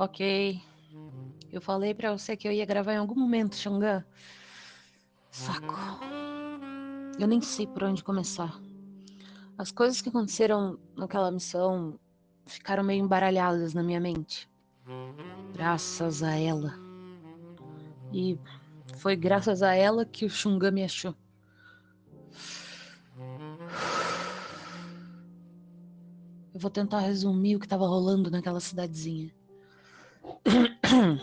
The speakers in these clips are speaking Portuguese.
Ok. Eu falei pra você que eu ia gravar em algum momento, Xangã. Saco. Eu nem sei por onde começar. As coisas que aconteceram naquela missão ficaram meio embaralhadas na minha mente. Graças a ela. E foi graças a ela que o Xungã me achou. Eu vou tentar resumir o que estava rolando naquela cidadezinha.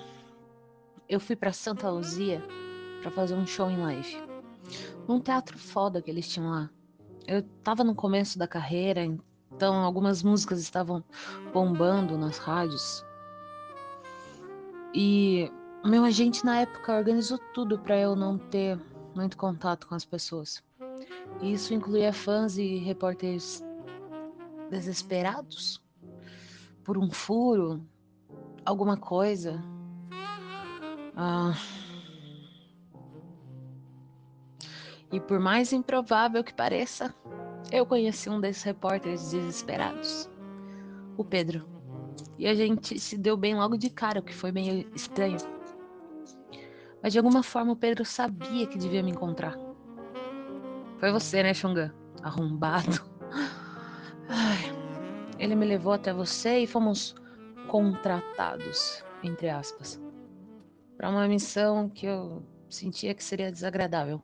Eu fui para Santa Luzia para fazer um show em live. Num teatro foda que eles tinham lá. Eu tava no começo da carreira, então algumas músicas estavam bombando nas rádios. E meu agente na época organizou tudo para eu não ter muito contato com as pessoas. Isso incluía fãs e repórteres desesperados por um furo, alguma coisa. Ah. E por mais improvável que pareça, eu conheci um desses repórteres desesperados, o Pedro. E a gente se deu bem logo de cara, o que foi meio estranho. Mas de alguma forma o Pedro sabia que devia me encontrar. Foi você, né, Xunga? Arrombado. Ai, ele me levou até você e fomos contratados, entre aspas, para uma missão que eu sentia que seria desagradável.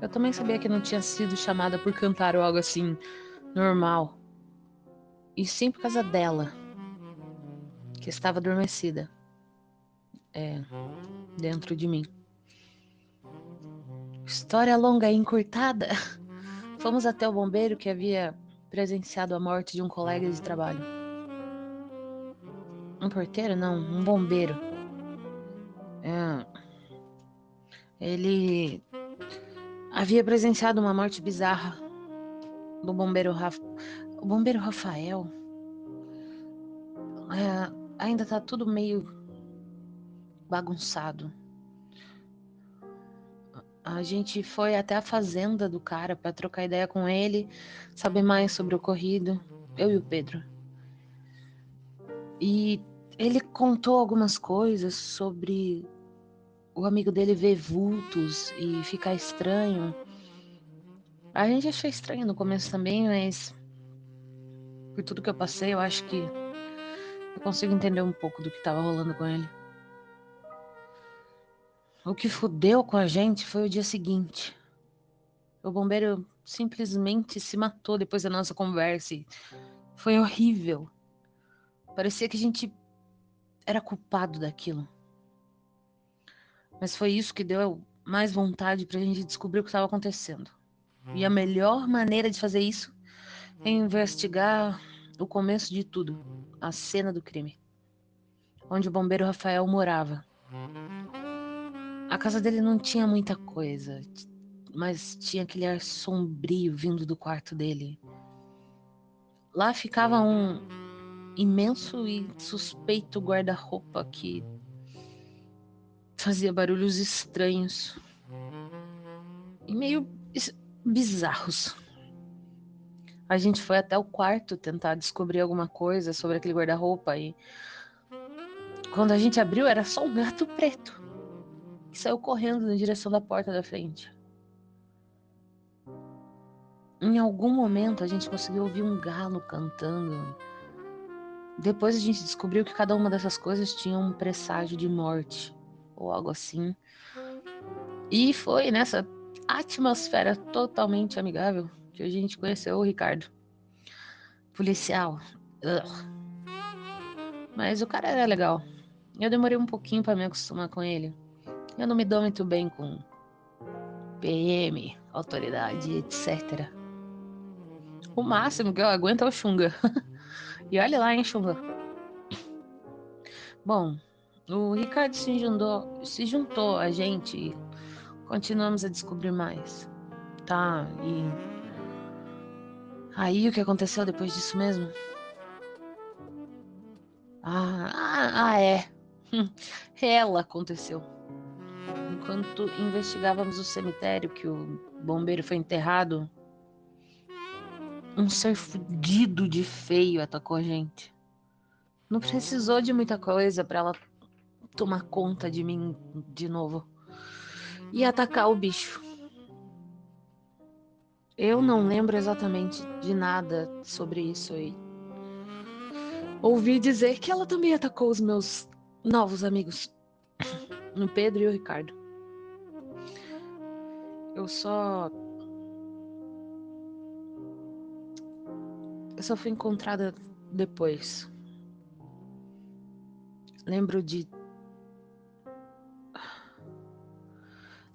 Eu também sabia que não tinha sido chamada por cantar ou algo assim normal. E sim por causa dela, que estava adormecida. É, dentro de mim. História longa e encurtada. Fomos até o bombeiro que havia presenciado a morte de um colega de trabalho. Um porteiro? Não, um bombeiro. É. Ele havia presenciado uma morte bizarra do bombeiro Raf... O bombeiro Rafael. É, ainda tá tudo meio bagunçado. A gente foi até a fazenda do cara para trocar ideia com ele, saber mais sobre o ocorrido, eu e o Pedro. E ele contou algumas coisas sobre o amigo dele ver vultos e ficar estranho. A gente achou estranho no começo também, mas por tudo que eu passei, eu acho que eu consigo entender um pouco do que estava rolando com ele. O que fudeu com a gente foi o dia seguinte. O bombeiro simplesmente se matou depois da nossa conversa. E foi horrível. Parecia que a gente era culpado daquilo. Mas foi isso que deu mais vontade pra gente descobrir o que estava acontecendo. E a melhor maneira de fazer isso é investigar o começo de tudo a cena do crime onde o bombeiro Rafael morava. A casa dele não tinha muita coisa, mas tinha aquele ar sombrio vindo do quarto dele. Lá ficava um imenso e suspeito guarda-roupa que fazia barulhos estranhos e meio bizarros. A gente foi até o quarto tentar descobrir alguma coisa sobre aquele guarda-roupa e quando a gente abriu era só um gato preto e saiu correndo na direção da porta da frente. Em algum momento a gente conseguiu ouvir um galo cantando. Depois a gente descobriu que cada uma dessas coisas tinha um presságio de morte ou algo assim. E foi nessa atmosfera totalmente amigável que a gente conheceu o Ricardo. Policial. Ugh. Mas o cara era legal. Eu demorei um pouquinho para me acostumar com ele. Eu não me dou muito bem com PM, autoridade, etc. O máximo que eu aguento é o Xunga. e olha lá, hein, Xunga. Bom, o Ricardo se juntou, se juntou a gente e continuamos a descobrir mais. Tá, e. Aí o que aconteceu depois disso mesmo? Ah, ah, ah é. Ela aconteceu. Enquanto investigávamos o cemitério que o bombeiro foi enterrado, um ser fudido de feio atacou a gente. Não precisou de muita coisa para ela tomar conta de mim de novo e atacar o bicho. Eu não lembro exatamente de nada sobre isso e ouvi dizer que ela também atacou os meus novos amigos, o Pedro e o Ricardo. Eu só eu só fui encontrada depois. Lembro de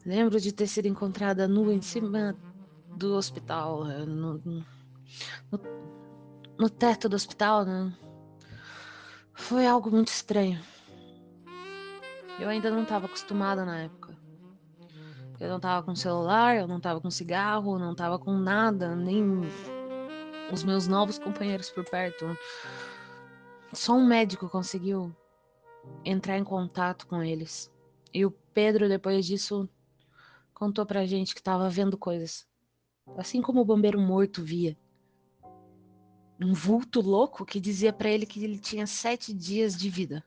Lembro de ter sido encontrada nua em cima do hospital, eh, no, no, no teto do hospital. Né? Foi algo muito estranho. Eu ainda não estava acostumada na época. Eu não estava com celular, eu não estava com cigarro, não estava com nada, nem os meus novos companheiros por perto. Só um médico conseguiu entrar em contato com eles. E o Pedro, depois disso, contou pra gente que estava vendo coisas. Assim como o bombeiro morto via. Um vulto louco que dizia para ele que ele tinha sete dias de vida.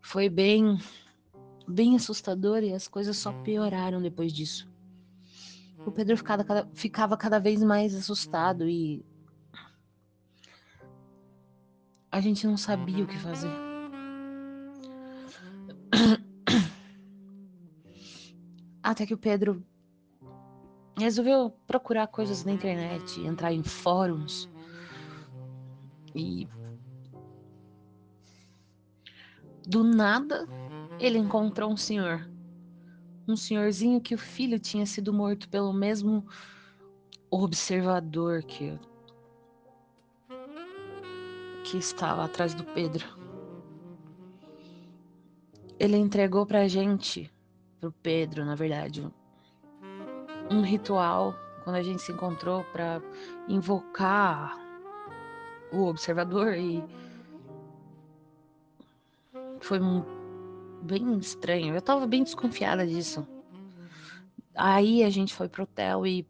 Foi bem, bem assustador e as coisas só pioraram depois disso. O Pedro ficava cada, ficava cada vez mais assustado e a gente não sabia o que fazer. Até que o Pedro resolveu procurar coisas na internet, entrar em fóruns e do nada ele encontrou um senhor, um senhorzinho que o filho tinha sido morto pelo mesmo observador que que estava atrás do Pedro. Ele entregou pra gente pro Pedro, na verdade, um ritual quando a gente se encontrou para invocar o observador e foi bem estranho. Eu tava bem desconfiada disso. Aí a gente foi pro hotel e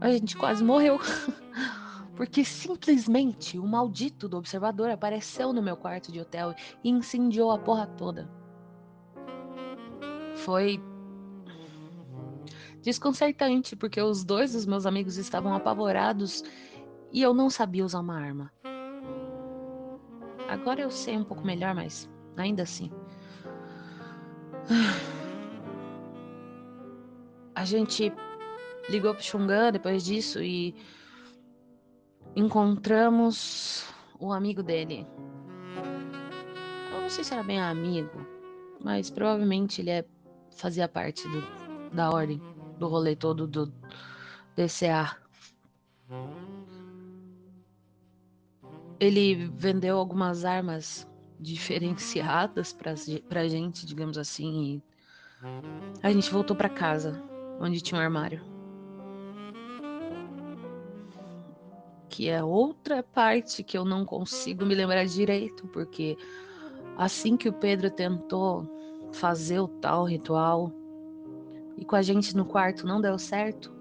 a gente quase morreu. Porque simplesmente o maldito do observador apareceu no meu quarto de hotel e incendiou a porra toda foi desconcertante, porque os dois dos meus amigos estavam apavorados e eu não sabia usar uma arma. Agora eu sei um pouco melhor, mas ainda assim. A gente ligou pro Xungan depois disso e encontramos o amigo dele. Eu não sei se era bem amigo, mas provavelmente ele é fazia parte do, da ordem, do rolê todo do DCA. Ele vendeu algumas armas diferenciadas pra, pra gente, digamos assim, e a gente voltou para casa, onde tinha um armário. Que é outra parte que eu não consigo me lembrar direito, porque assim que o Pedro tentou fazer o tal ritual e com a gente no quarto não deu certo,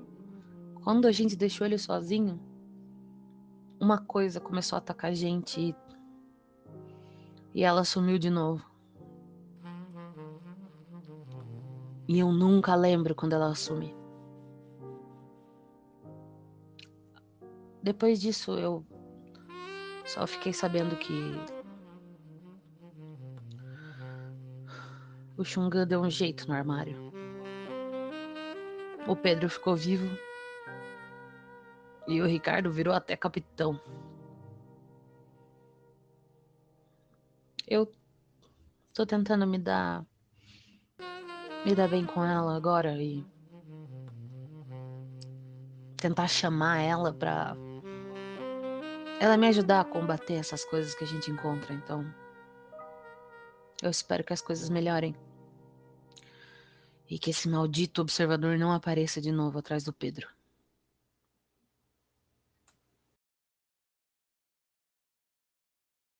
quando a gente deixou ele sozinho, uma coisa começou a atacar a gente e, e ela sumiu de novo. E eu nunca lembro quando ela sumiu. Depois disso, eu só fiquei sabendo que O Xungan deu um jeito no armário. O Pedro ficou vivo. E o Ricardo virou até capitão. Eu tô tentando me dar. me dar bem com ela agora e. tentar chamar ela pra. ela me ajudar a combater essas coisas que a gente encontra, então. Eu espero que as coisas melhorem. E que esse maldito observador não apareça de novo atrás do Pedro.